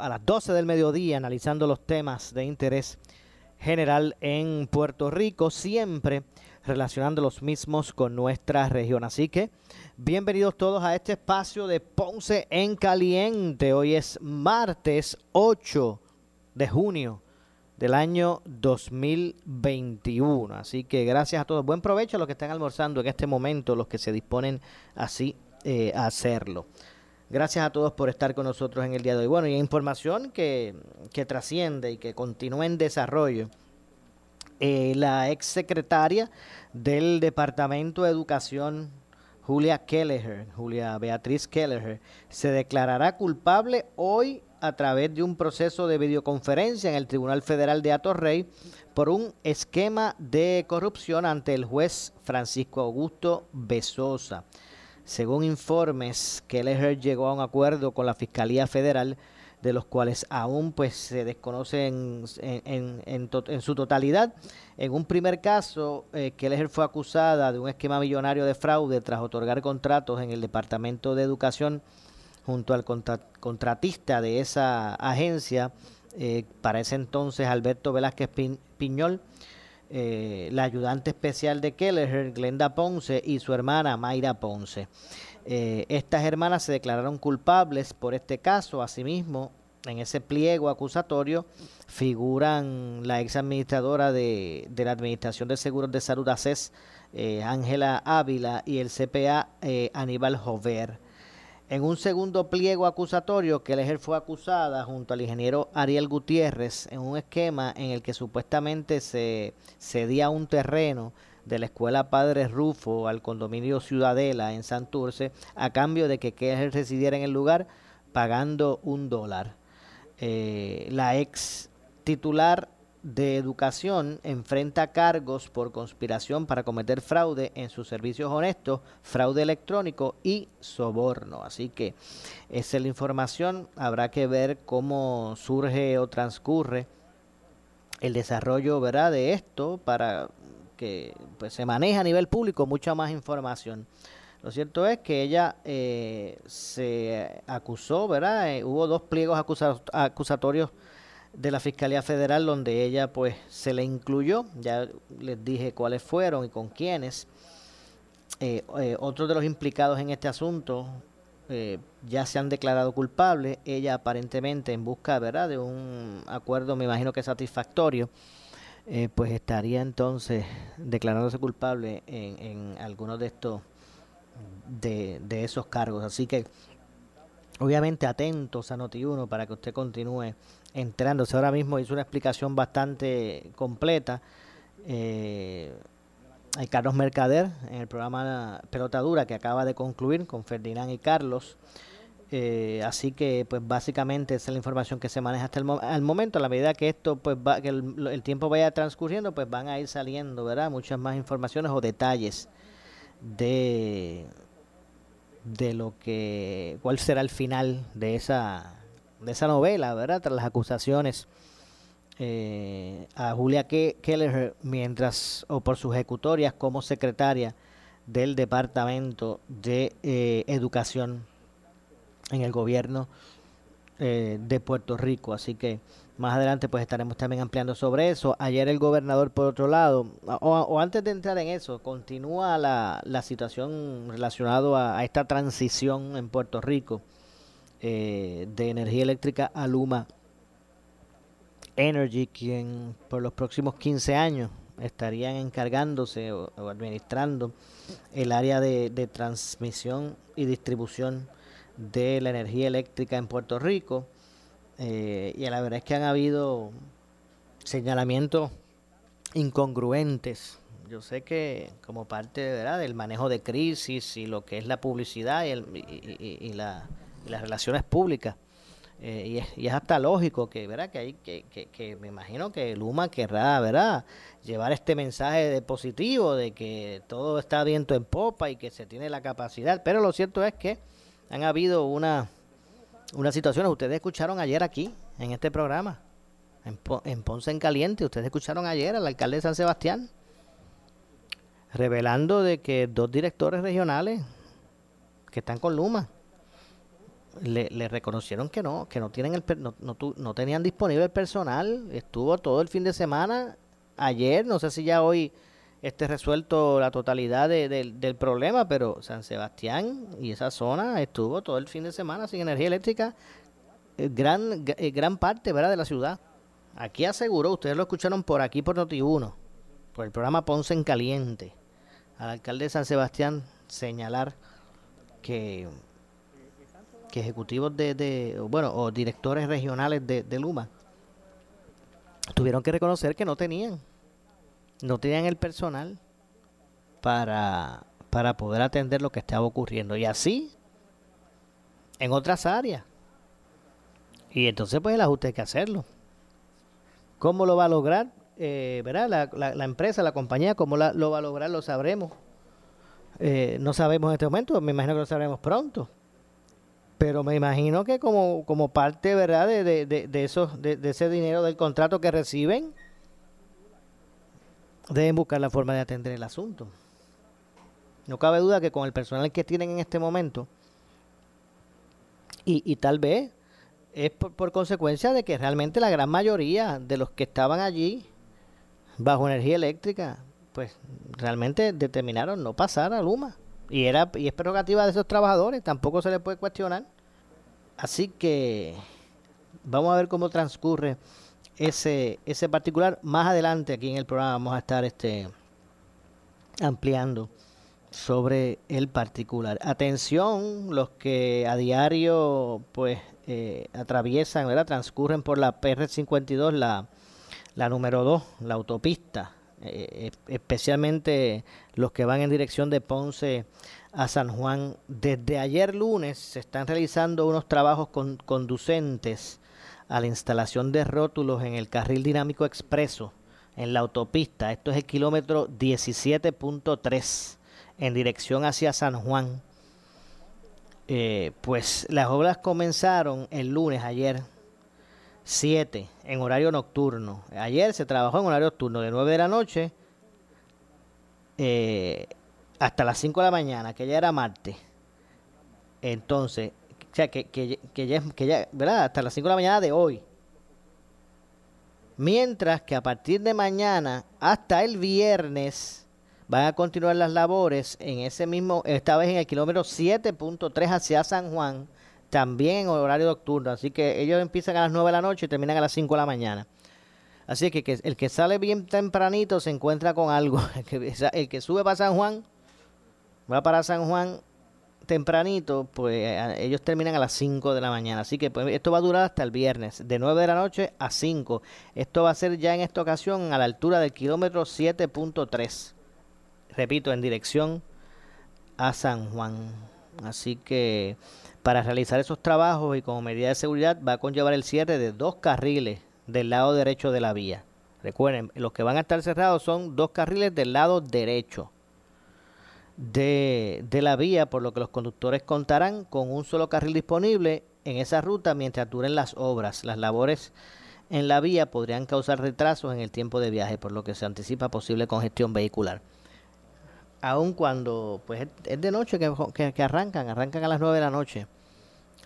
a las 12 del mediodía analizando los temas de interés general en Puerto Rico, siempre relacionando los mismos con nuestra región. Así que bienvenidos todos a este espacio de Ponce en Caliente. Hoy es martes 8 de junio del año 2021. Así que gracias a todos. Buen provecho a los que están almorzando en este momento, los que se disponen así eh, a hacerlo. Gracias a todos por estar con nosotros en el día de hoy. Bueno, y información que, que trasciende y que continúa en desarrollo. Eh, la ex secretaria del Departamento de Educación, Julia Kelleher, Julia Beatriz Kelleher, se declarará culpable hoy a través de un proceso de videoconferencia en el Tribunal Federal de Atorrey por un esquema de corrupción ante el juez Francisco Augusto Besosa. Según informes, Kelleher llegó a un acuerdo con la Fiscalía Federal de los cuales aún pues se desconocen en, su totalidad. En un primer caso, eh, Kelleher fue acusada de un esquema millonario de fraude tras otorgar contratos en el Departamento de Educación junto al contratista de esa agencia, eh, para ese entonces Alberto Velázquez Piñol, eh, la ayudante especial de Kelleher, Glenda Ponce, y su hermana Mayra Ponce. Eh, estas hermanas se declararon culpables por este caso. Asimismo, en ese pliego acusatorio figuran la ex administradora de, de la Administración de Seguros de Salud ACES, Ángela Ávila, y el CPA Aníbal Jover. En un segundo pliego acusatorio, que Kelleher fue acusada junto al ingeniero Ariel Gutiérrez en un esquema en el que supuestamente se cedía un terreno de la escuela Padre Rufo al condominio Ciudadela en Santurce a cambio de que Kelleher residiera en el lugar pagando un dólar. Eh, la ex titular de Educación enfrenta cargos por conspiración para cometer fraude en sus servicios honestos, fraude electrónico y soborno. Así que esa es la información. Habrá que ver cómo surge o transcurre el desarrollo ¿verdad? de esto para que pues, se maneje a nivel público mucha más información. Lo cierto es que ella eh, se acusó, ¿verdad? Eh, hubo dos pliegos acusatorios de la Fiscalía Federal donde ella pues se le incluyó, ya les dije cuáles fueron y con quiénes. Eh, eh, otros de los implicados en este asunto eh, ya se han declarado culpables, ella aparentemente en busca ¿verdad? de un acuerdo, me imagino que satisfactorio, pues estaría entonces declarándose culpable en, en algunos de estos de, de esos cargos. Así que obviamente atentos a Noti1 para que usted continúe entrándose. Ahora mismo hizo una explicación bastante completa. Eh, Carlos Mercader en el programa Pelota Dura que acaba de concluir con Ferdinand y Carlos. Eh, así que, pues básicamente esa es la información que se maneja hasta el, momento. A la medida que esto, pues va, que el, tiempo vaya transcurriendo, pues van a ir saliendo, ¿verdad? Muchas más informaciones o detalles de de lo que, cuál será el final de esa de esa novela, ¿verdad? Tras las acusaciones eh, a Julia Keller mientras o por sus ejecutorias como secretaria del Departamento de eh, Educación en el gobierno eh, de Puerto Rico. Así que más adelante pues estaremos también ampliando sobre eso. Ayer el gobernador por otro lado, o, antes de entrar en eso, continúa la, la situación relacionada a esta transición en Puerto Rico eh, de energía eléctrica a Luma Energy, quien por los próximos 15 años estarían encargándose o, administrando el área de, transmisión y distribución de la energía eléctrica en Puerto Rico. Eh, y la verdad es que han habido señalamientos incongruentes. Yo sé que como parte ¿verdad? del manejo de crisis y lo que es la publicidad y, y, las relaciones públicas, eh, y, es, hasta lógico que, ¿verdad? Que, hay, que, que, me imagino que Luma querrá ¿verdad? llevar este mensaje de positivo de que todo está viento en popa y que se tiene la capacidad. Pero lo cierto es que han habido una, una situación, ustedes escucharon ayer aquí, en este programa, en, en Ponce en Caliente, ustedes escucharon ayer al alcalde de San Sebastián, revelando de que dos directores regionales que están con Luma, le, reconocieron que no, que no tienen el no, no, tenían disponible el personal, estuvo todo el fin de semana, ayer, no sé si ya hoy esté resuelto la totalidad del problema, pero San Sebastián y esa zona estuvo todo el fin de semana sin energía eléctrica, eh, gran, eh, gran parte ¿verdad? de la ciudad. Aquí aseguró, ustedes lo escucharon por aquí por Noti1, por el programa Ponce en Caliente, al alcalde de San Sebastián señalar que que ejecutivos de, bueno, o directores regionales de, Luma tuvieron que reconocer que no tenían, no tenían el personal para, para poder atender lo que estaba ocurriendo. Y así, en otras áreas. Y entonces, pues el ajuste hay que hacerlo. ¿Cómo lo va a lograr? Eh, ¿verdad? La, la, empresa, la compañía, ¿cómo lo va a lograr? Lo sabremos. Eh, no sabemos en este momento, me imagino que lo sabremos pronto pero me imagino que como, como parte verdad de, de, de, esos, de, ese dinero del contrato que reciben deben buscar la forma de atender el asunto. No cabe duda que con el personal que tienen en este momento y, y tal vez es por, por consecuencia de que realmente la gran mayoría de los que estaban allí bajo energía eléctrica pues realmente determinaron no pasar a Luma y, era, y es prerrogativa de esos trabajadores, tampoco se les puede cuestionar. Así que vamos a ver cómo transcurre ese, ese particular. Más adelante aquí en el programa vamos a estar este, ampliando sobre el particular. Atención, los que a diario pues eh, atraviesan, ¿verdad? transcurren por la PR52, la, la número 2, la autopista eh, especialmente los que van en dirección de Ponce a San Juan. Desde ayer lunes se están realizando unos trabajos conducentes a la instalación de rótulos en el carril dinámico expreso en la autopista. Esto es el kilómetro 17.3 en dirección hacia San Juan. Eh, pues las obras comenzaron el lunes ayer 7 en horario nocturno. Ayer se trabajó en horario nocturno de 9 de la noche eh, hasta las 5 de la mañana, que ya era martes. Entonces, o sea, que, que, ya, que ya, ¿verdad? Hasta las 5 de la mañana de hoy. Mientras que a partir de mañana hasta el viernes van a continuar las labores en ese mismo, esta vez en el kilómetro 7.3 hacia San Juan también en horario nocturno. Así que ellos empiezan a las 9 de la noche y terminan a las 5 de la mañana. Así que, el que sale bien tempranito se encuentra con algo. El que, sube para San Juan, va para San Juan tempranito, pues ellos terminan a las 5 de la mañana. Así que pues, esto va a durar hasta el viernes, de 9 de la noche a 5. Esto va a ser ya en esta ocasión a la altura del kilómetro 7.3. Repito, en dirección a San Juan. Así que para realizar esos trabajos y como medida de seguridad va a conllevar el cierre de dos carriles del lado derecho de la vía. Recuerden, los que van a estar cerrados son dos carriles del lado derecho de, de la vía, por lo que los conductores contarán con un solo carril disponible en esa ruta mientras duren las obras. Las labores en la vía podrían causar retrasos en el tiempo de viaje, por lo que se anticipa posible congestión vehicular aun cuando pues es de noche que, arrancan, arrancan a las 9 de la noche,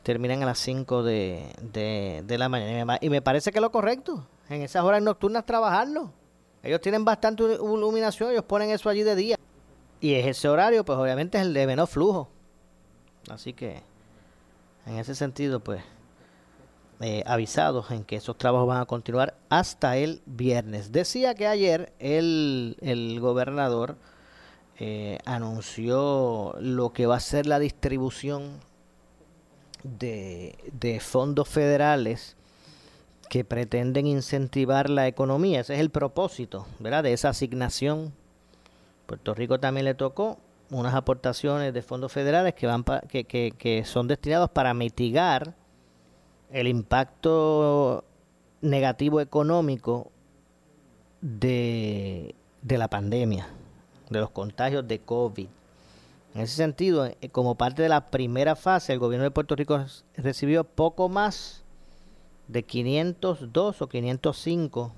terminan a las 5 de, de, la mañana. Y me parece que es lo correcto, en esas horas nocturnas trabajarlo. Ellos tienen bastante iluminación, ellos ponen eso allí de día. Y ese horario, pues obviamente es el de menos flujo. Así que, en ese sentido, pues, eh, avisados en que esos trabajos van a continuar hasta el viernes. Decía que ayer el, el gobernador eh, anunció lo que va a ser la distribución de, fondos federales que pretenden incentivar la economía. Ese es el propósito, ¿verdad? De esa asignación. Puerto Rico también le tocó unas aportaciones de fondos federales que van que, son destinados para mitigar el impacto negativo económico de la pandemia, de los contagios de COVID. En ese sentido, eh, como parte de la primera fase, el gobierno de Puerto Rico recibió poco más de 502 o 505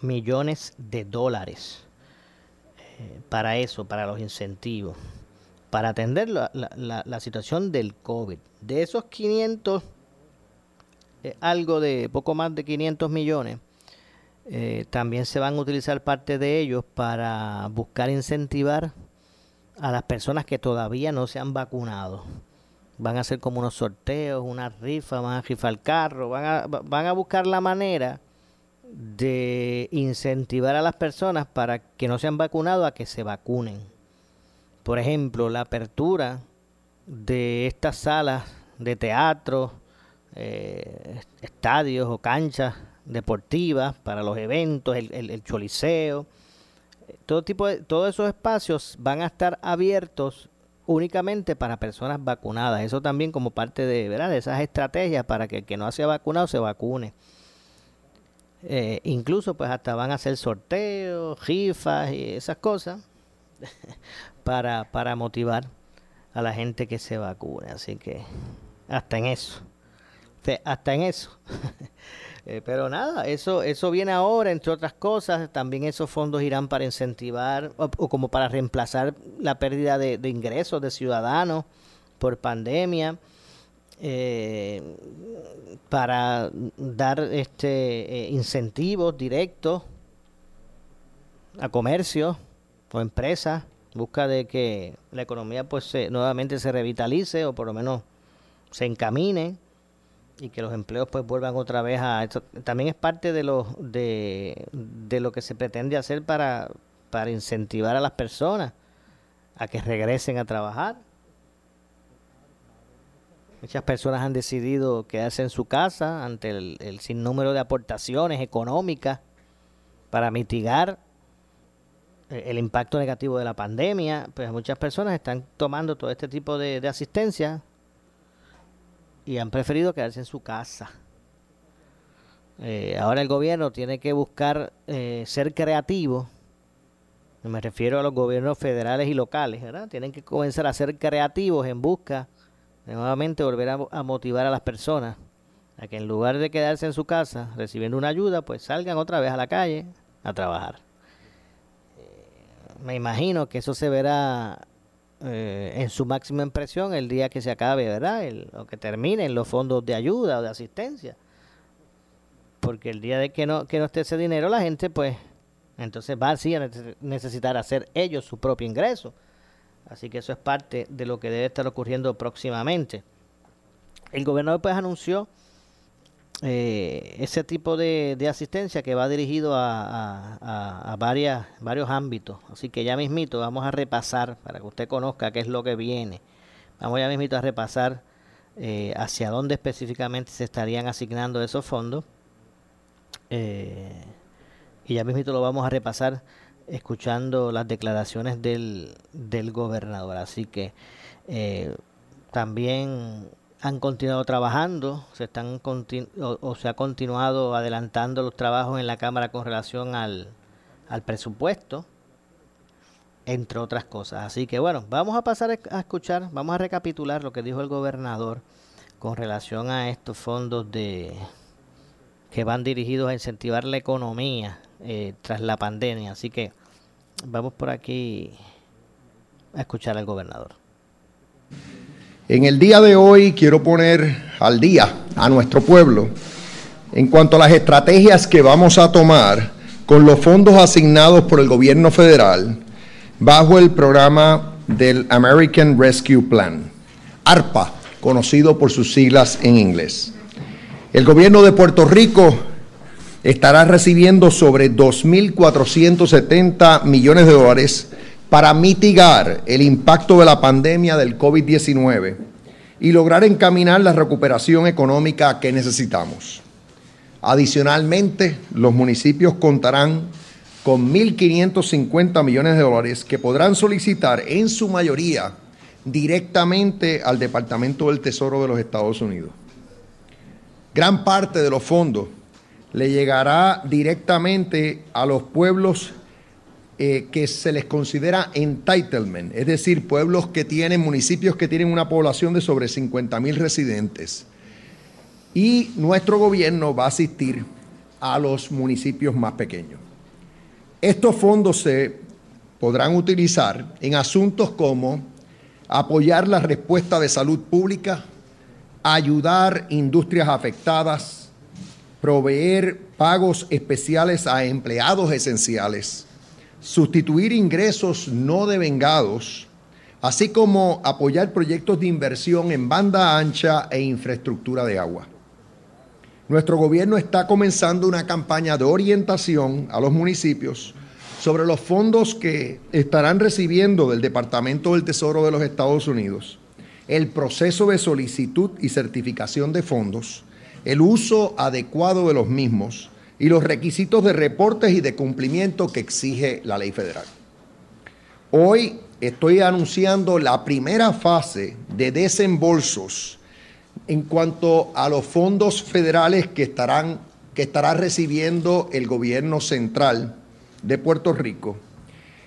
millones de dólares eh, para eso, para los incentivos, para atender la, la, la, situación del COVID. De esos 500, eh, algo de poco más de 500 millones, eh, también se van a utilizar parte de ellos para buscar incentivar a las personas que todavía no se han vacunado van a hacer como unos sorteos, una rifa, van a rifar carro, van a, van a buscar la manera de incentivar a las personas para que no se han vacunado a que se vacunen. Por ejemplo, la apertura de estas salas de teatro, eh, estadios o canchas deportivas para los eventos, el, el, el choliseo, todo tipo de, todos esos espacios van a estar abiertos únicamente para personas vacunadas. Eso también como parte de, ¿verdad? de esas estrategias para que el que no se ha vacunado se vacune. Eh, incluso pues hasta van a hacer sorteos, rifas y esas cosas para, para motivar a la gente que se vacune. Así que hasta en eso. Hasta en eso. Eh, pero nada, eso, eso viene ahora, entre otras cosas. También esos fondos irán para incentivar o, como para reemplazar la pérdida de, ingresos de ciudadanos por pandemia. Eh, para dar este eh, incentivos directos a comercio o empresas busca de que la economía pues nuevamente se revitalice o por lo menos se encamine y que los empleos pues vuelvan otra vez a esto. También es parte de lo de, de lo que se pretende hacer para para incentivar a las personas a que regresen a trabajar. Muchas personas han decidido quedarse en su casa ante el, el sinnúmero de aportaciones económicas para mitigar el impacto negativo de la pandemia, pues muchas personas están tomando todo este tipo de, de asistencia y han preferido quedarse en su casa. Eh, ahora el gobierno tiene que buscar eh, ser creativo. Me refiero a los gobiernos federales y locales, ¿verdad? Tienen que comenzar a ser creativos en busca de nuevamente volver a, motivar a las personas a que en lugar de quedarse en su casa recibiendo una ayuda, pues salgan otra vez a la calle a trabajar. Eh, me imagino que eso se verá eh, en su máxima impresión el día que se acabe, ¿verdad? El, o que terminen los fondos de ayuda o de asistencia. Porque el día de que no, que no esté ese dinero, la gente, pues, entonces va así a necesitar hacer ellos su propio ingreso. Así que eso es parte de lo que debe estar ocurriendo próximamente. El gobernador, pues, anunció eh, ese tipo de, asistencia que va dirigido a, varias, varios ámbitos. Así que ya mismito vamos a repasar para que usted conozca qué es lo que viene. Vamos ya mismito a repasar eh, hacia dónde específicamente se estarían asignando esos fondos. Eh, y ya mismito lo vamos a repasar escuchando las declaraciones del, del gobernador. Así que también han continuado trabajando, se están o, se ha continuado adelantando los trabajos en la Cámara con relación al, al presupuesto, entre otras cosas. Así que bueno, vamos a pasar a escuchar, vamos a recapitular lo que dijo el gobernador con relación a estos fondos de que van dirigidos a incentivar la economía eh, tras la pandemia. Así que vamos por aquí a escuchar al gobernador. En el día de hoy quiero poner al día a nuestro pueblo en cuanto a las estrategias que vamos a tomar con los fondos asignados por el gobierno federal bajo el programa del American Rescue Plan, ARPA, conocido por sus siglas en inglés. El gobierno de Puerto Rico estará recibiendo sobre 2.470 millones de dólares para mitigar el impacto de la pandemia del COVID-19 y lograr encaminar la recuperación económica que necesitamos. Adicionalmente, los municipios contarán con 1.550 millones de dólares que podrán solicitar en su mayoría directamente al Departamento del Tesoro de los Estados Unidos. Gran parte de los fondos le llegará directamente a los pueblos eh, que se les considera entitlement, es decir, pueblos que tienen, municipios que tienen una población de sobre 50 mil residentes. Y nuestro gobierno va a asistir a los municipios más pequeños. Estos fondos se podrán utilizar en asuntos como apoyar la respuesta de salud pública, ayudar industrias afectadas, proveer pagos especiales a empleados esenciales, sustituir ingresos no devengados, así como apoyar proyectos de inversión en banda ancha e infraestructura de agua. Nuestro gobierno está comenzando una campaña de orientación a los municipios sobre los fondos que estarán recibiendo del Departamento del Tesoro de los Estados Unidos, el proceso de solicitud y certificación de fondos, el uso adecuado de los mismos y los requisitos de reportes y de cumplimiento que exige la ley federal. Hoy estoy anunciando la primera fase de desembolsos en cuanto a los fondos federales que estarán que estará recibiendo el gobierno central de Puerto Rico.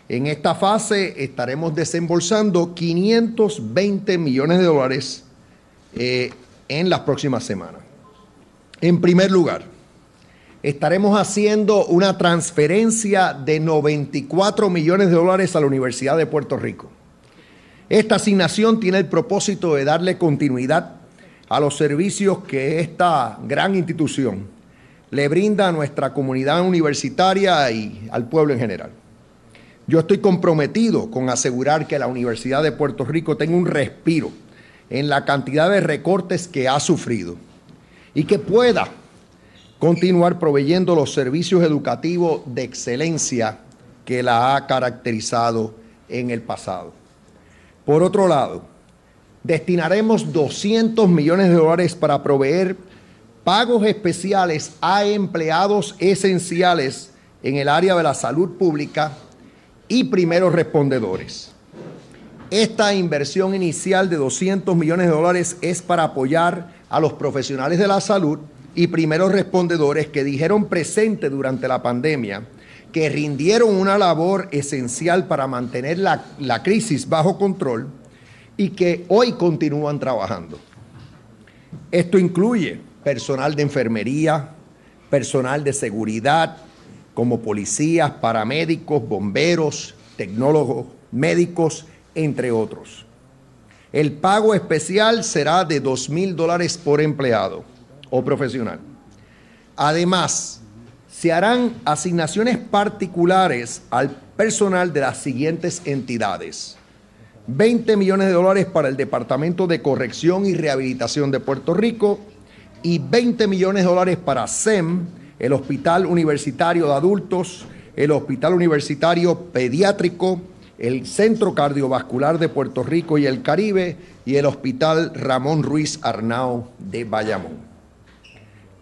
En esta fase estaremos desembolsando 520 millones de dólares eh, en las próximas semanas. En primer lugar, estaremos haciendo una transferencia de 94 millones de dólares a la Universidad de Puerto Rico. Esta asignación tiene el propósito de darle continuidad a los servicios que esta gran institución le brinda a nuestra comunidad universitaria y al pueblo en general. Yo estoy comprometido con asegurar que la Universidad de Puerto Rico tenga un respiro en la cantidad de recortes que ha sufrido y que pueda continuar proveyendo los servicios educativos de excelencia que la ha caracterizado en el pasado. Por otro lado, destinaremos 200 millones de dólares para proveer pagos especiales a empleados esenciales en el área de la salud pública y primeros respondedores. Esta inversión inicial de 200 millones de dólares es para apoyar a los profesionales de la salud y primeros respondedores que dijeron presente durante la pandemia que rindieron una labor esencial para mantener la, la crisis bajo control y que hoy continúan trabajando. Esto incluye personal de enfermería, personal de seguridad, como policías, paramédicos, bomberos, tecnólogos, médicos, entre otros. El pago especial será de dos mil dólares por empleado o profesional. Además, se harán asignaciones particulares al personal de las siguientes entidades. 20 millones de dólares para el Departamento de Corrección y Rehabilitación de Puerto Rico y 20 millones de dólares para SEM, el Hospital Universitario de Adultos, el Hospital Universitario Pediátrico, el Centro Cardiovascular de Puerto Rico y el Caribe y el Hospital Ramón Ruiz Arnao de Bayamón.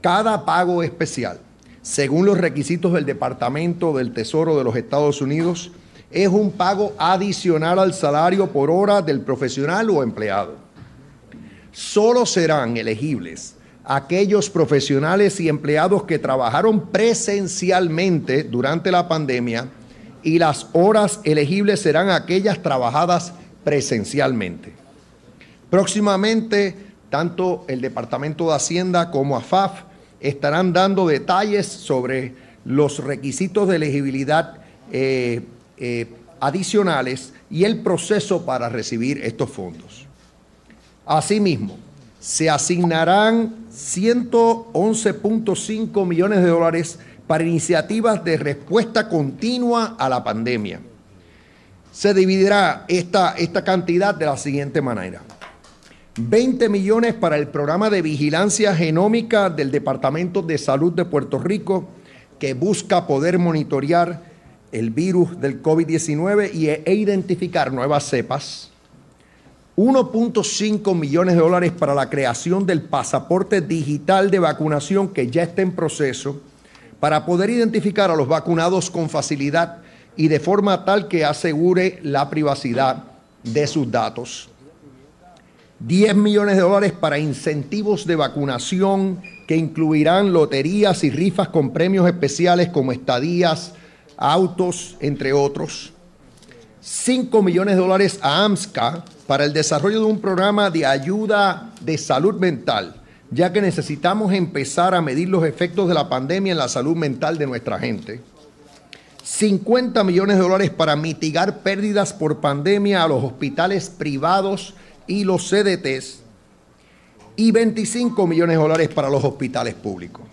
Cada pago especial, según los requisitos del Departamento del Tesoro de los Estados Unidos, es un pago adicional al salario por hora del profesional o empleado. Solo serán elegibles aquellos profesionales y empleados que trabajaron presencialmente durante la pandemia y las horas elegibles serán aquellas trabajadas presencialmente. Próximamente, tanto el Departamento de Hacienda como AFAF estarán dando detalles sobre los requisitos de elegibilidad eh, eh, adicionales y el proceso para recibir estos fondos. Asimismo, se asignarán 111.5 millones de dólares para iniciativas de respuesta continua a la pandemia. Se dividirá esta, esta cantidad de la siguiente manera. 20 millones para el programa de vigilancia genómica del Departamento de Salud de Puerto Rico, que busca poder monitorear el virus del COVID-19 e identificar nuevas cepas. 1.5 millones de dólares para la creación del pasaporte digital de vacunación que ya está en proceso para poder identificar a los vacunados con facilidad y de forma tal que asegure la privacidad de sus datos. 10 millones de dólares para incentivos de vacunación que incluirán loterías y rifas con premios especiales como estadías, autos, entre otros. 5 millones de dólares a AMSCA para el desarrollo de un programa de ayuda de salud mental, ya que necesitamos empezar a medir los efectos de la pandemia en la salud mental de nuestra gente. 50 millones de dólares para mitigar pérdidas por pandemia a los hospitales privados y los CDTs y 25 millones de dólares para los hospitales públicos.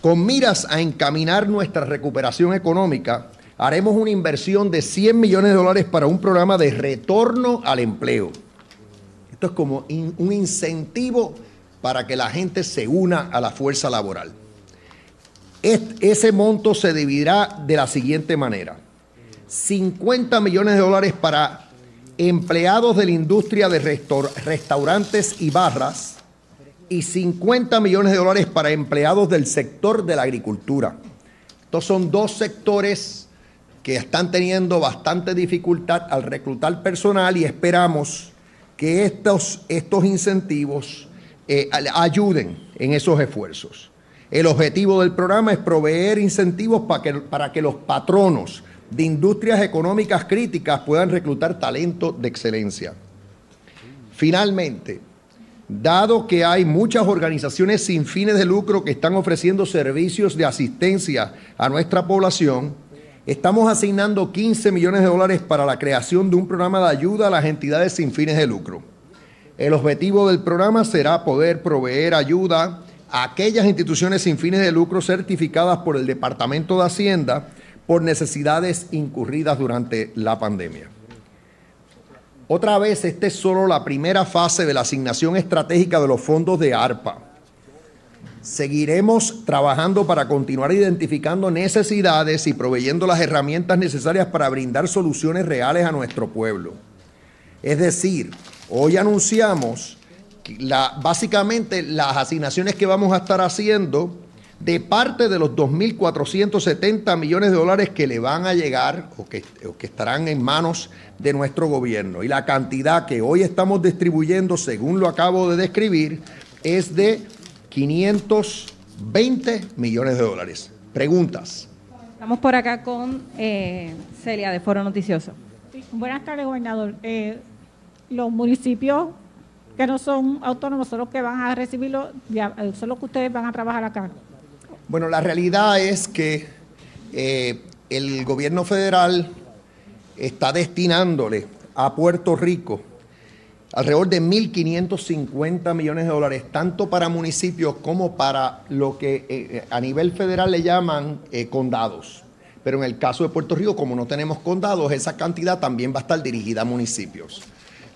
Con miras a encaminar nuestra recuperación económica, haremos una inversión de 100 millones de dólares para un programa de retorno al empleo. Esto es como un incentivo para que la gente se una a la fuerza laboral ese monto se dividirá de la siguiente manera. 50 millones de dólares para empleados de la industria de restaurantes y barras y 50 millones de dólares para empleados del sector de la agricultura. Estos son dos sectores que están teniendo bastante dificultad al reclutar personal y esperamos que estos, estos incentivos eh, ayuden en esos esfuerzos. El objetivo del programa es proveer incentivos para que, para que los patronos de industrias económicas críticas puedan reclutar talento de excelencia. Finalmente, dado que hay muchas organizaciones sin fines de lucro que están ofreciendo servicios de asistencia a nuestra población, estamos asignando 15 millones de dólares para la creación de un programa de ayuda a las entidades sin fines de lucro. El objetivo del programa será poder proveer ayuda a aquellas instituciones sin fines de lucro certificadas por el Departamento de Hacienda por necesidades incurridas durante la pandemia. Otra vez, esta es solo la primera fase de la asignación estratégica de los fondos de ARPA. Seguiremos trabajando para continuar identificando necesidades y proveyendo las herramientas necesarias para brindar soluciones reales a nuestro pueblo. Es decir, hoy anunciamos básicamente las asignaciones que vamos a estar haciendo de parte de los 2.470 millones de dólares que le van a llegar o que, que estarán en manos de nuestro gobierno. Y la cantidad que hoy estamos distribuyendo, según lo acabo de describir, es de 520 millones de dólares. Preguntas. Estamos por acá con eh, Celia de Foro Noticioso. buenas tardes, gobernador. Eh, los municipios que no son autónomos son los que van a recibirlo, son los que ustedes van a trabajar acá. Bueno, la realidad es que eh, el gobierno federal está destinándole a Puerto Rico alrededor de 1.550 millones de dólares, tanto para municipios como para lo que eh, a nivel federal le llaman eh, condados. Pero en el caso de Puerto Rico, como no tenemos condados, esa cantidad también va a estar dirigida a municipios.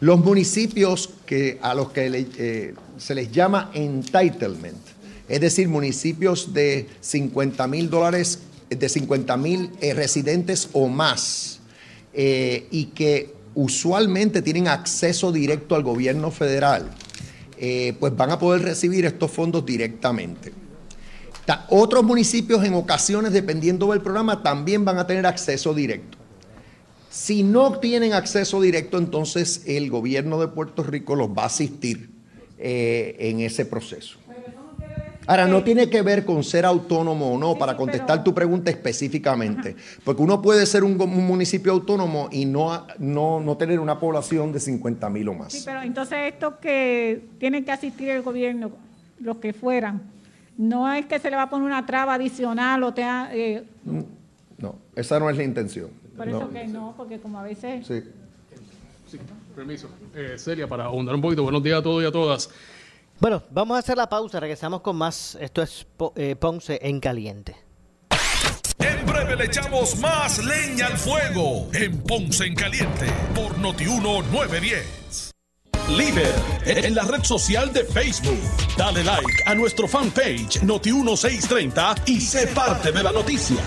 Los municipios a los que eh, se les llama entitlement, es decir, municipios de 50 mil dólares, de 50 mil eh, residentes o más, eh, y que usualmente tienen acceso directo al gobierno federal, pues van a poder recibir estos fondos directamente. otros municipios en ocasiones, dependiendo del programa, también van a tener acceso directo. Si no tienen acceso directo, entonces el gobierno de Puerto Rico los va a asistir eh, en ese proceso. Ahora, no tiene que ver con ser autónomo o no, para contestar tu pregunta específicamente, porque uno puede ser un, municipio autónomo y no, no, tener una población de 50 mil o más. Sí, pero entonces estos que tienen que asistir el gobierno, los que fueran, no es que se le va a poner una traba adicional o te... Eh, no, esa no es la intención. Por eso que no, porque como a veces... Sí. Sí, permiso. Eh, Celia, para ahondar un poquito, buenos días a todos y a todas. Bueno, vamos a hacer la pausa, regresamos con más. Esto es eh, Ponce en Caliente. En breve le echamos más leña al fuego en Ponce en Caliente por Notiuno 910. líder en la red social de Facebook. Dale like a nuestro fanpage Noti1630 y sé parte de la noticia.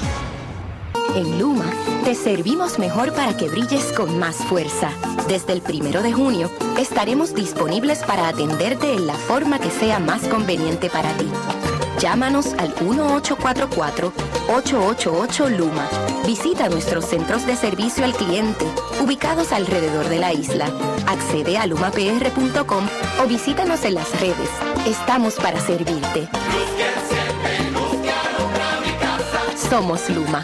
En Luma, te servimos mejor para que brilles con más fuerza. Desde el primero de junio, estaremos disponibles para atenderte en la forma que sea más conveniente para ti. Llámanos al 1844-888-LUMA. Visita nuestros centros de servicio al cliente, ubicados alrededor de la isla. Accede a lumapr.com o visítanos en las redes. Estamos para servirte. Somos Luma.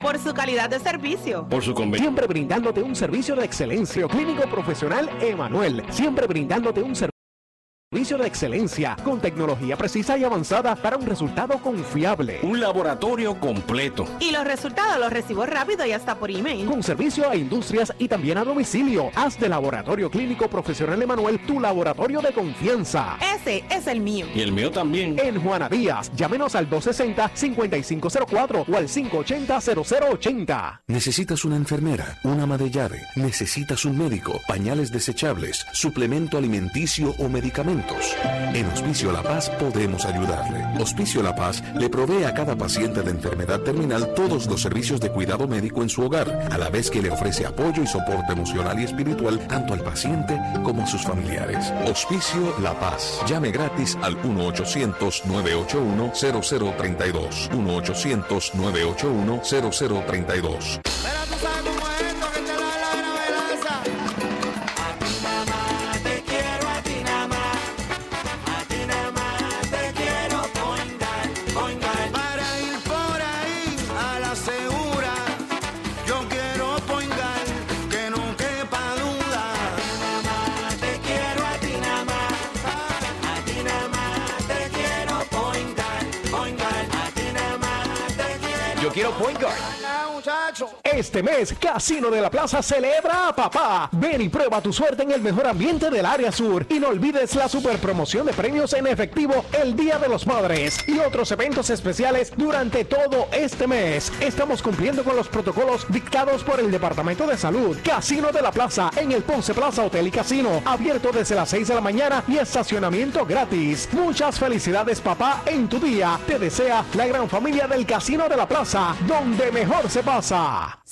Por su calidad de servicio. Por su Siempre brindándote un servicio de excelencia. Clínico profesional Emanuel. Siempre brindándote un servicio Servicio de excelencia con tecnología precisa y avanzada para un resultado confiable. Un laboratorio completo. Y los resultados los recibo rápido y hasta por email. Con servicio a industrias y también a domicilio. Haz de Laboratorio Clínico Profesional Emanuel tu laboratorio de confianza. Ese es el mío. Y el mío también. En Juana Díaz, llámenos al 260-5504 o al 580-0080. Necesitas una enfermera, una ama de llave, necesitas un médico, pañales desechables, suplemento alimenticio o medicamento en Hospicio La Paz podemos ayudarle. Hospicio La Paz le provee a cada paciente de enfermedad terminal todos los servicios de cuidado médico en su hogar, a la vez que le ofrece apoyo y soporte emocional y espiritual tanto al paciente como a sus familiares. Hospicio La Paz. Llame gratis al 1-800-981-0032. 1-800-981-0032. Point Guard. Este mes, Casino de la Plaza celebra a papá. Ven y prueba tu suerte en el mejor ambiente del área sur. Y no olvides la super promoción de premios en efectivo el Día de los Padres y otros eventos especiales durante todo este mes. Estamos cumpliendo con los protocolos dictados por el Departamento de Salud. Casino de la Plaza en el Ponce Plaza Hotel y Casino. Abierto desde las 6 de la mañana y estacionamiento gratis. Muchas felicidades papá en tu día. Te desea la gran familia del Casino de la Plaza, donde mejor se pasa.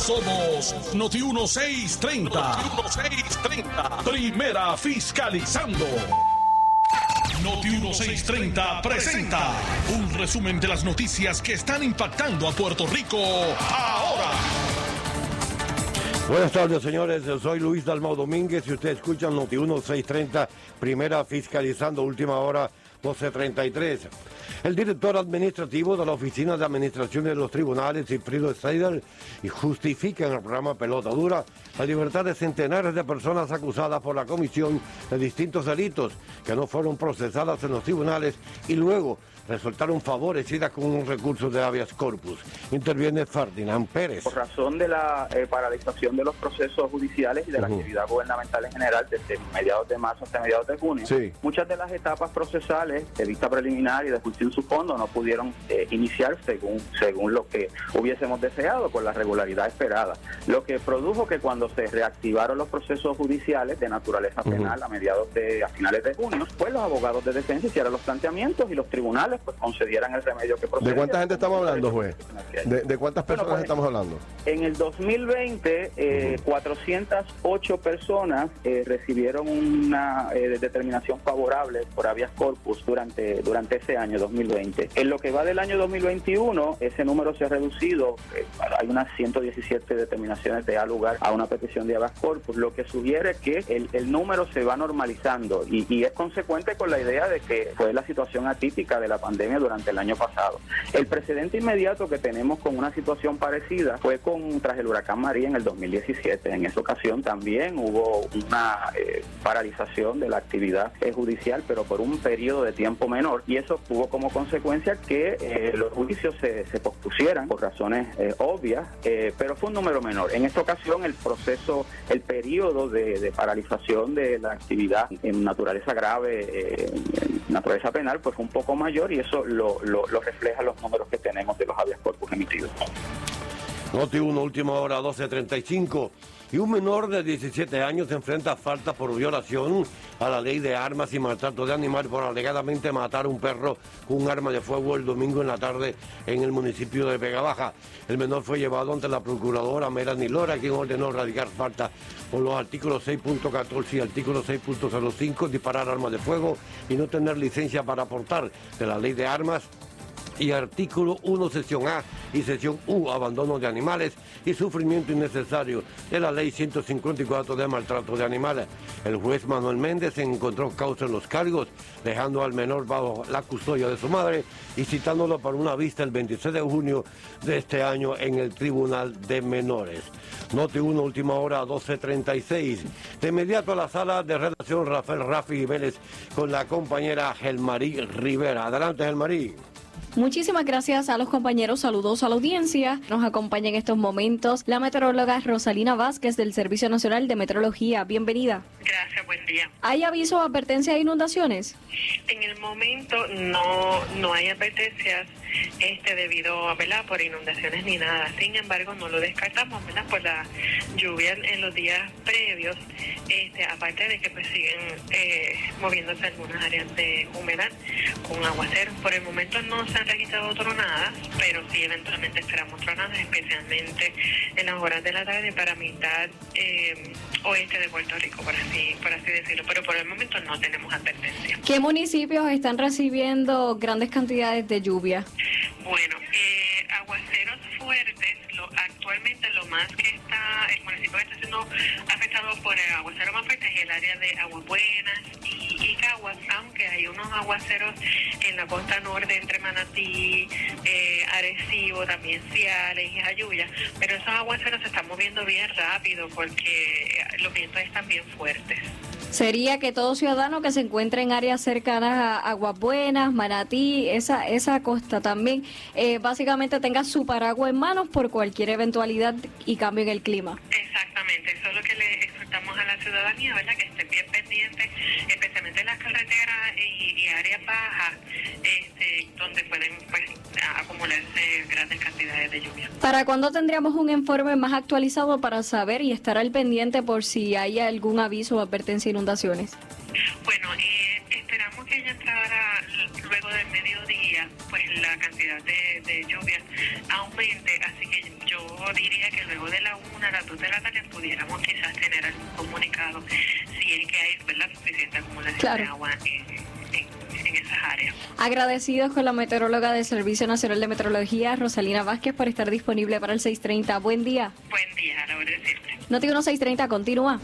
Somos Noti 1630. Noti 1630. Primera fiscalizando. Noti 1630 presenta un resumen de las noticias que están impactando a Puerto Rico ahora. Buenas tardes, señores. Yo soy Luis Dalmau Domínguez y usted escucha Noti 1630, primera fiscalizando, última hora 1233. El director administrativo de la Oficina de Administración de los Tribunales, Cifrido Seider, justifica en el programa Pelota Dura la libertad de centenares de personas acusadas por la comisión de distintos delitos que no fueron procesadas en los tribunales y luego resultaron favorecidas con un recurso de habeas corpus. Interviene Ferdinand Pérez. Por razón de la eh, paralización de los procesos judiciales y de la actividad gubernamental en general desde mediados de marzo hasta mediados de junio, Sí. muchas de las etapas procesales de vista preliminar y de juicio en su fondo no pudieron eh, iniciar según, según lo que hubiésemos deseado con la regularidad esperada. Lo que produjo que cuando se reactivaron los procesos judiciales de naturaleza penal a mediados de, a finales de junio, pues los abogados de defensa hicieran los planteamientos y los tribunales pues concedieran el remedio que ¿De procedía. cuánta gente estamos hablando, juez? ¿De, de cuántas personas pues, estamos hablando? En el 2020, eh, 408 personas eh, recibieron una eh, determinación favorable por habeas corpus durante, durante ese año 2020. En lo que va del año 2021, ese número se ha reducido. eh, hay unas 117 determinaciones de dar lugar a una petición de habeas corpus, lo que sugiere que el, el número se va normalizando y, y es consecuente con la idea de que fue la situación atípica de la pandemia durante el año pasado. El precedente inmediato que tenemos con una situación parecida fue con tras el huracán María en el 2017. En esa ocasión también hubo una eh, paralización de la actividad judicial, pero por un periodo de tiempo menor, y eso tuvo como consecuencia que eh, los juicios se, se pospusieran por razones eh, obvias, pero fue un número menor. En esta ocasión el proceso, el periodo de, paralización de la actividad en naturaleza grave, en naturaleza penal, pues fue un poco mayor y eso lo, lo, lo refleja los números que tenemos de los habeas corpus emitidos. Noti 1, última hora, 12.35. Y un menor de 17 años enfrenta a falta por violación a la ley de armas y maltrato de animal por alegadamente matar un perro con un arma de fuego el domingo en la tarde en el municipio de Vega Baja. El menor fue llevado ante la procuradora Melanie Lora, quien ordenó radicar falta por los artículos 6.14 y artículo 6.05, disparar armas de fuego y no tener licencia para aportar de la ley de armas y artículo 1, sección A y sección U, abandono de animales y sufrimiento innecesario de la ley 154 de maltrato de animales. El juez Manuel Méndez encontró causa en los cargos, dejando al menor bajo la custodia de su madre y citándolo para una vista el 26 de junio de este año en el Tribunal de Menores. Note 1, última hora, 12.36. De inmediato a la sala de redacción Rafael Rafi Vélez con la compañera Gelmarí Rivera. Adelante, Gelmarí. Muchísimas gracias a los compañeros, saludos a la audiencia. Nos acompaña en estos momentos la meteoróloga Rosalina Vázquez del Servicio Nacional de Meteorología. Bienvenida. Gracias, buen día. ¿Hay aviso o advertencia de inundaciones? En el momento no no hay advertencias este debido a ¿verdad? por inundaciones ni nada. Sin embargo, no lo descartamos ¿verdad? por la lluvia en, los días previos. Este, aparte de que pues siguen eh, moviéndose algunas áreas de humedad con aguaceros. Por el momento no se han registrado tronadas, pero sí eventualmente esperamos tronadas, especialmente en las horas de la tarde para mitad eh, oeste de Puerto Rico, por así, por así decirlo. Pero por el momento no tenemos advertencia. ¿Qué municipios están recibiendo grandes cantidades de lluvia? Bueno, eh, aguaceros fuertes, lo, actualmente lo más que está, el municipio está siendo afectado por el aguacero más fuerte es el área de Aguas Buenas y, y Caguas, aunque hay unos aguaceros en la costa norte entre Manatí, eh, Arecibo, también Ciales y Jayuya, pero esos aguaceros se están moviendo bien rápido porque eh, los vientos están bien fuertes. Sería que todo ciudadano que se encuentre en áreas cercanas a Aguas Buenas, Manatí, esa, esa costa también, eh, básicamente tenga su paraguas en manos por cualquier eventualidad y cambio en el clima. Exactamente, que le exhortamos a la ciudadanía, ¿verdad? Que estén bien pendientes, especialmente en las carreteras y, y áreas bajas, este, donde pueden pues, acumularse grandes cantidades de lluvia. ¿Para cuándo tendríamos un informe más actualizado para saber y estar al pendiente por si hay algún aviso o advertencia de inundaciones? Bueno, eh, esperamos que ya entrara luego del mediodía, la cantidad de, de lluvia aumente, así que yo diría que luego de la una a las dos de la tarde pudiéramos quizás tener algún comunicado si es que hay ¿verdad? suficiente acumulación Claro. de agua en, en- en esas áreas. Agradecidos con la meteoróloga del Servicio Nacional de Meteorología, Rosalina Vázquez, por estar disponible para el 630. Buen día. Buen día, a la hora de siempre. Noti 630, continúa.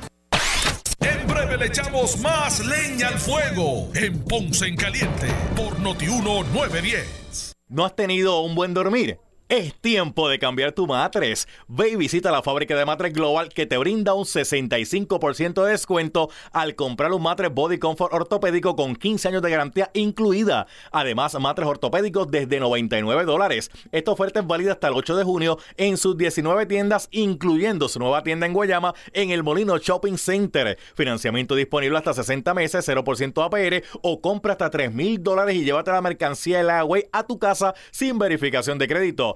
En breve le echamos más leña al fuego en Ponce en Caliente por Noti 910. ¿No has tenido un buen dormir? Es tiempo de cambiar tu matres. Ve y visita la fábrica de matres Global que te brinda un 65% de descuento al comprar un matres Body Comfort ortopédico con 15 años de garantía incluida. Además, matres ortopédicos desde 99 dólares. Esta oferta es válida hasta el 8 de junio en sus 19 tiendas, incluyendo su nueva tienda en Guayama en el Molino Shopping Center. Financiamiento disponible hasta 60 meses, 0% APR o compra hasta 3 mil dólares y llévate la mercancía de la Huawei a tu casa sin verificación de crédito.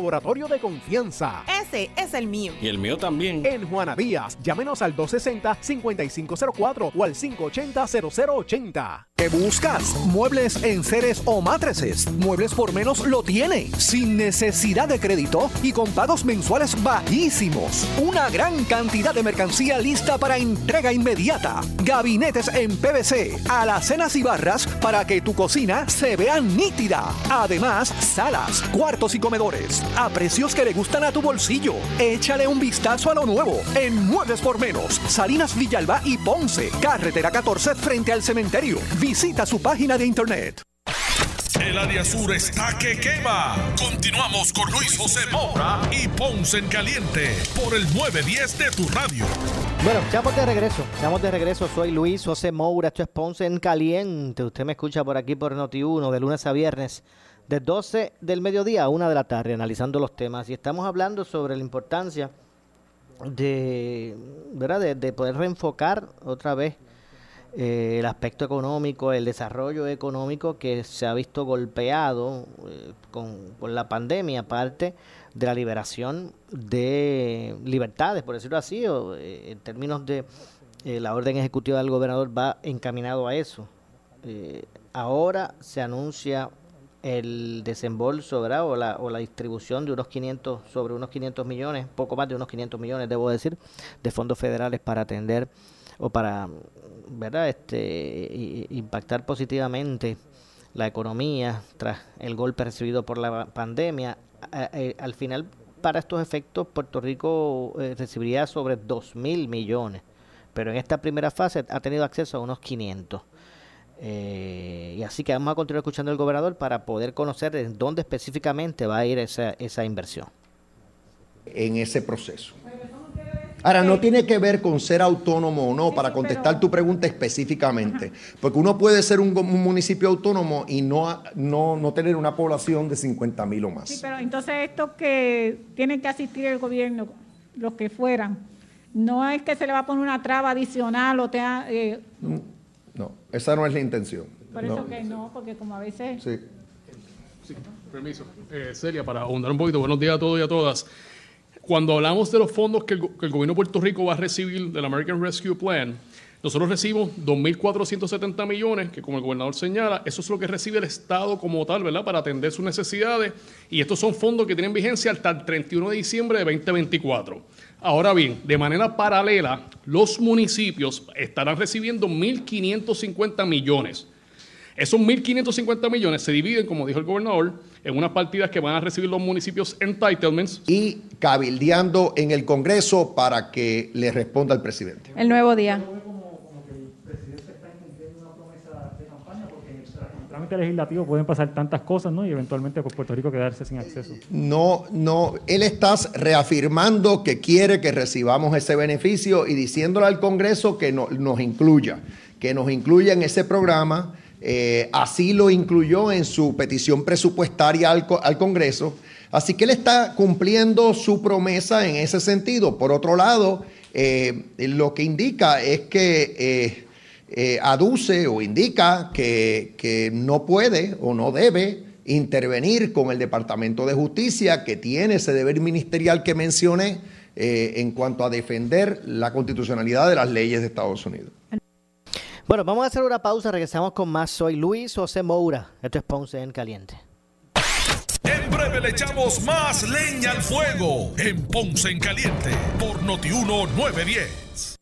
laboratorio de confianza. Ese es el mío. Y el mío también. En Juana Díaz, llámenos al 260-5504 o al 580-0080. ¿Qué buscas? ¿Muebles en seres o matrices? Muebles por menos lo tiene, sin necesidad de crédito y con pagos mensuales bajísimos. Una gran cantidad de mercancía lista para entrega inmediata. Gabinetes en PVC, alacenas y barras para que tu cocina se vea nítida. Además, salas, cuartos y comedores a precios que le gustan a tu bolsillo. Échale un vistazo a lo nuevo en Muebles por Menos, Salinas Villalba y Ponce, carretera 14 frente al cementerio. Visita su página de internet. El área sur está que quema. Continuamos con Luis José Moura y Ponce en Caliente por el 910 de tu radio. Bueno, estamos de regreso. Estamos de regreso. Soy Luis José Moura. Esto es Ponce en Caliente. Usted me escucha por aquí por Noti1 de lunes a viernes de 12 del mediodía a 1 de la tarde analizando los temas. Y estamos hablando sobre la importancia de, ¿verdad? de, de poder reenfocar otra vez eh, el aspecto económico, el desarrollo económico que se ha visto golpeado eh, con, con, la pandemia, aparte de la liberación de libertades, por decirlo así, o, eh, en términos de la orden ejecutiva del gobernador va encaminado a eso. ahora se anuncia el desembolso. O, la, o la distribución de unos 500, sobre unos 500 millones, poco más de unos 500 millones, debo decir, de fondos federales para atender o para verdad este impactar positivamente la economía tras el golpe recibido por la pandemia. Al final para estos efectos Puerto Rico eh, recibiría sobre 2 mil millones pero en esta primera fase ha tenido acceso a unos 500 eh, y así que vamos a continuar escuchando al gobernador para poder conocer en dónde específicamente va a ir esa, esa inversión. En ese proceso. Ahora, no tiene que ver con ser autónomo o no, para contestar tu pregunta específicamente, porque uno puede ser un, un municipio autónomo y no, no, no, tener una población de 50 mil o más. Sí, pero entonces estos que tienen que asistir el gobierno, los que fueran, no es que se le va a poner una traba adicional o te... Eh, no, esa no es la intención. Por eso no. que no, porque como a veces... Sí. Sí, permiso. Eh, Celia, para ahondar un poquito, buenos días a todos y a todas cuando hablamos de los fondos que el, que el, gobierno de Puerto Rico va a recibir del American Rescue Plan, nosotros recibimos 2.470 millones, que como el gobernador señala, eso es lo que recibe el Estado como tal, ¿verdad?, para atender sus necesidades. Y estos son fondos que tienen vigencia hasta el 31 de diciembre de 2024. Ahora bien, de manera paralela, los municipios estarán recibiendo 1.550 millones. Esos 1.550 millones se dividen, como dijo el gobernador, en unas partidas que van a recibir los municipios entitlements. Y cabildeando en el Congreso para que le responda al presidente. El nuevo día. Legislativo pueden pasar tantas cosas, ¿no? Y eventualmente pues, Puerto Rico quedarse sin acceso. No, no, él está reafirmando que quiere que recibamos ese beneficio y diciéndole al Congreso que no, nos incluya, que nos incluya en ese programa. Eh, así lo incluyó en su petición presupuestaria al, al, Congreso. Así que él está cumpliendo su promesa en ese sentido. Por otro lado, eh, lo que indica es que eh, eh, aduce o indica que, que no puede o no debe intervenir con el Departamento de Justicia, que tiene ese deber ministerial que mencioné eh, en cuanto a defender la constitucionalidad de las leyes de Estados Unidos. Bueno, vamos a hacer una pausa, regresamos con más. Soy Luis José Moura, esto es Ponce en Caliente. En breve le echamos más leña al fuego en Ponce en Caliente por Notiuno 910.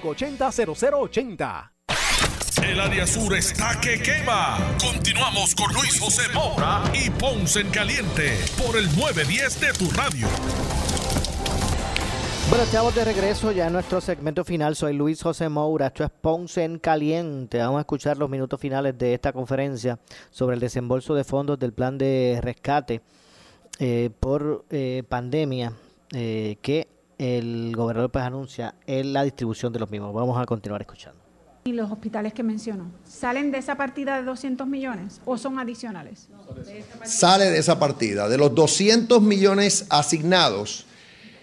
580-0080. El área sur está que quema. Continuamos con Luis José Moura y Ponce en Caliente por el 910 de tu radio. Bueno, estamos de regreso ya en nuestro segmento final. Soy Luis José Moura. Esto es Ponce en Caliente. Vamos a escuchar los minutos finales de esta conferencia sobre el desembolso de fondos del plan de rescate eh, por eh, pandemia eh, que el gobernador pues anuncia en la distribución de los mismos. Vamos a continuar escuchando. ¿Y los hospitales que mencionó? ¿Salen de esa partida de 200 millones o son adicionales? Sale de esa partida. De los 200 millones asignados,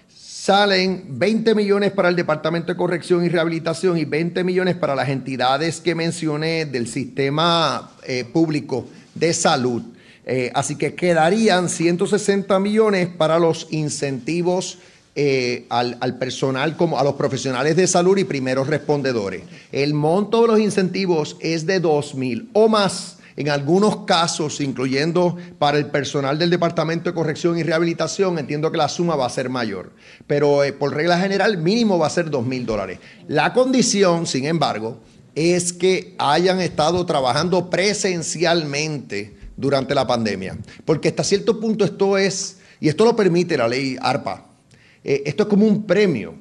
salen 20 millones para el Departamento de Corrección y Rehabilitación y 20 millones para las entidades que mencioné del sistema eh, público de salud. Eh, así que quedarían 160 millones para los incentivos eh, al, al personal, como a los profesionales de salud y primeros respondedores. El monto de los incentivos es de 2 mil o más. En algunos casos, incluyendo para el personal del Departamento de Corrección y Rehabilitación, entiendo que la suma va a ser mayor. Pero eh, por regla general, mínimo va a ser 2 mil dólares. La condición, sin embargo, es que hayan estado trabajando presencialmente durante la pandemia. Porque hasta cierto punto esto es, y esto lo permite la ley ARPA, eh, esto es como un premio,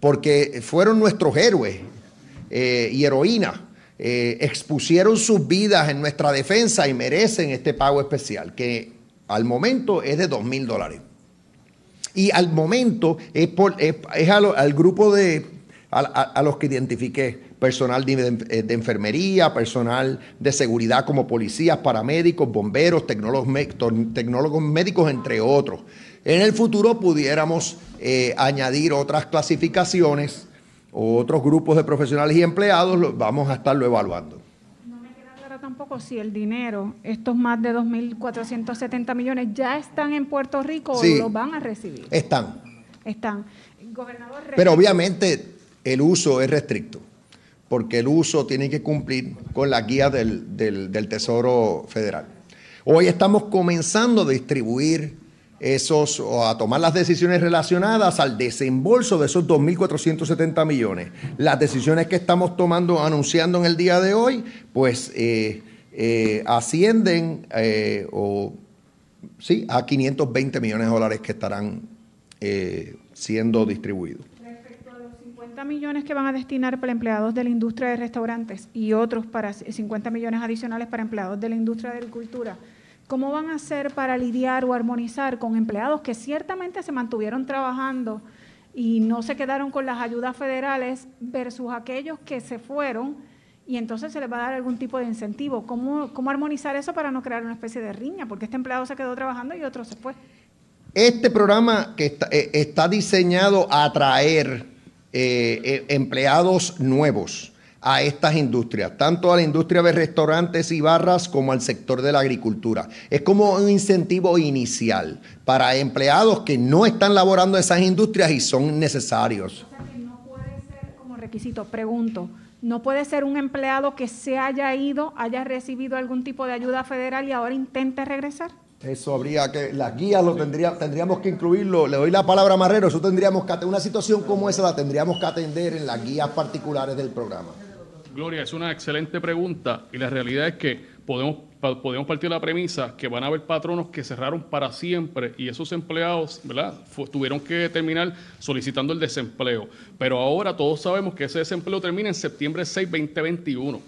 porque fueron nuestros héroes eh, y heroínas, eh, expusieron sus vidas en nuestra defensa y merecen este pago especial, que al momento es de 2 mil dólares. Y al momento es, por, al grupo de, a, los que identifiqué, personal de, enfermería, personal de seguridad como policías, paramédicos, bomberos, tecnólogos médicos, entre otros. En el futuro pudiéramos eh, añadir otras clasificaciones, otros grupos de profesionales y empleados, lo- vamos a estarlo evaluando. Claro tampoco si el dinero, estos más de 2.470 millones, ya están en Puerto Rico Sí. o los van a recibir. Están, Están. Gobernador, pero obviamente el uso es restricto, porque el uso tiene que cumplir con la guía del, del- del Tesoro Federal. Hoy estamos comenzando a distribuir esos, o a tomar las decisiones relacionadas al desembolso de esos 2.470 millones. Las decisiones que estamos tomando, anunciando en el día de hoy, pues eh, eh, ascienden eh, o, sí, a 520 millones de dólares que estarán siendo distribuidos. 50 millones que van a destinar para empleados de la industria de restaurantes y otros para 50 millones adicionales para empleados de la industria de agricultura. ¿Cómo van a hacer para lidiar o armonizar con empleados que ciertamente se mantuvieron trabajando y no se quedaron con las ayudas federales versus aquellos que se fueron y entonces se les va a dar algún tipo de incentivo? ¿Cómo, cómo armonizar eso para no crear una especie de riña? Porque este empleado se quedó trabajando y otro se fue. Este programa que está, eh, diseñado a atraer eh, eh, empleados nuevos a estas industrias, tanto a la industria de restaurantes y barras como al sector de la agricultura. Es como un incentivo inicial para empleados que no están laborando en esas industrias y son necesarios. como requisito, pregunto, ¿no puede ser un empleado que se haya ido, haya recibido algún tipo de ayuda federal y ahora intente regresar? Eso habría que, las guías lo tendría, tendríamos que incluirlo. Le doy la palabra a Marrero, eso tendríamos que, una situación como esa la tendríamos que atender en las guías particulares del programa. Gloria, es una excelente pregunta y la realidad es que podemos podemos partir de la premisa que van a haber patronos que cerraron para siempre y esos empleados, ¿verdad? Tuvieron que terminar solicitando el desempleo. Pero ahora todos sabemos que ese desempleo termina en septiembre 6, 2021.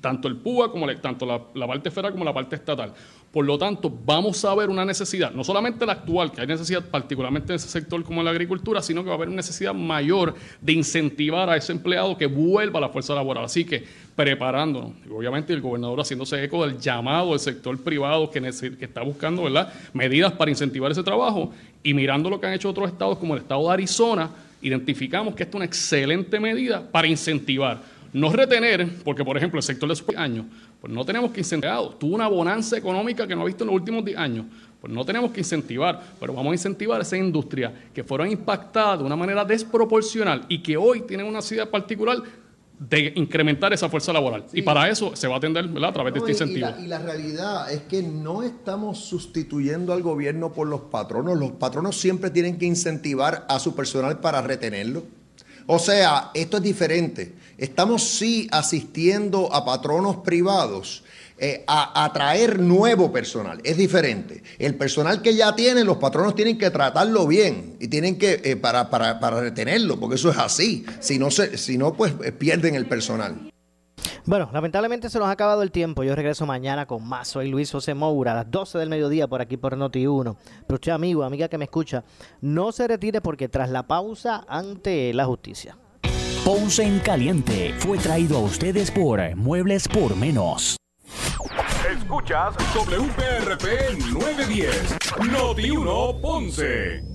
Tanto el PUA como la- tanto la, la parte federal como la parte estatal. Por lo tanto, vamos a ver una necesidad, no solamente la actual, que hay necesidad particularmente en ese sector como la agricultura, sino que va a haber una necesidad mayor de incentivar a ese empleado que vuelva a la fuerza laboral. Así que preparándonos, y obviamente el gobernador haciéndose eco del llamado del sector privado que, que está buscando ¿verdad? medidas para incentivar ese trabajo y mirando lo que han hecho otros estados como el estado de Arizona, identificamos que esta es una excelente medida para incentivar. No retener, porque por ejemplo el sector de super años, pues no tenemos que incentivar. Tuvo una bonanza económica que no ha visto en los últimos 10 años. Pues no tenemos que incentivar, pero vamos a incentivar esa industria que fueron impactadas de una manera desproporcional y que hoy tienen una necesidad particular de incrementar esa fuerza laboral. Y para eso se va a atender ¿verdad? a través No, de este y, incentivo. la, y la realidad es que no estamos sustituyendo al gobierno por los patronos. Los patronos siempre tienen que incentivar a su personal para retenerlo. O sea, esto es diferente. Estamos sí asistiendo a patronos privados eh, a atraer nuevo personal. Es diferente. El personal que ya tienen, los patronos tienen que tratarlo bien y tienen que, eh, para, para, para retenerlo, porque eso es así. Si no, se, si no pues eh, pierden el personal. Bueno, lamentablemente se nos ha acabado el tiempo. Yo regreso mañana con más. Soy Luis José Moura a las 12 del mediodía por aquí por Noti1. Pero usted, amigo, amiga que me escucha, no se retire porque tras la pausa ante la justicia. Ponce en Caliente fue traído a ustedes por Muebles por Menos. Escuchas WPRP 910, Noti 1 Ponce.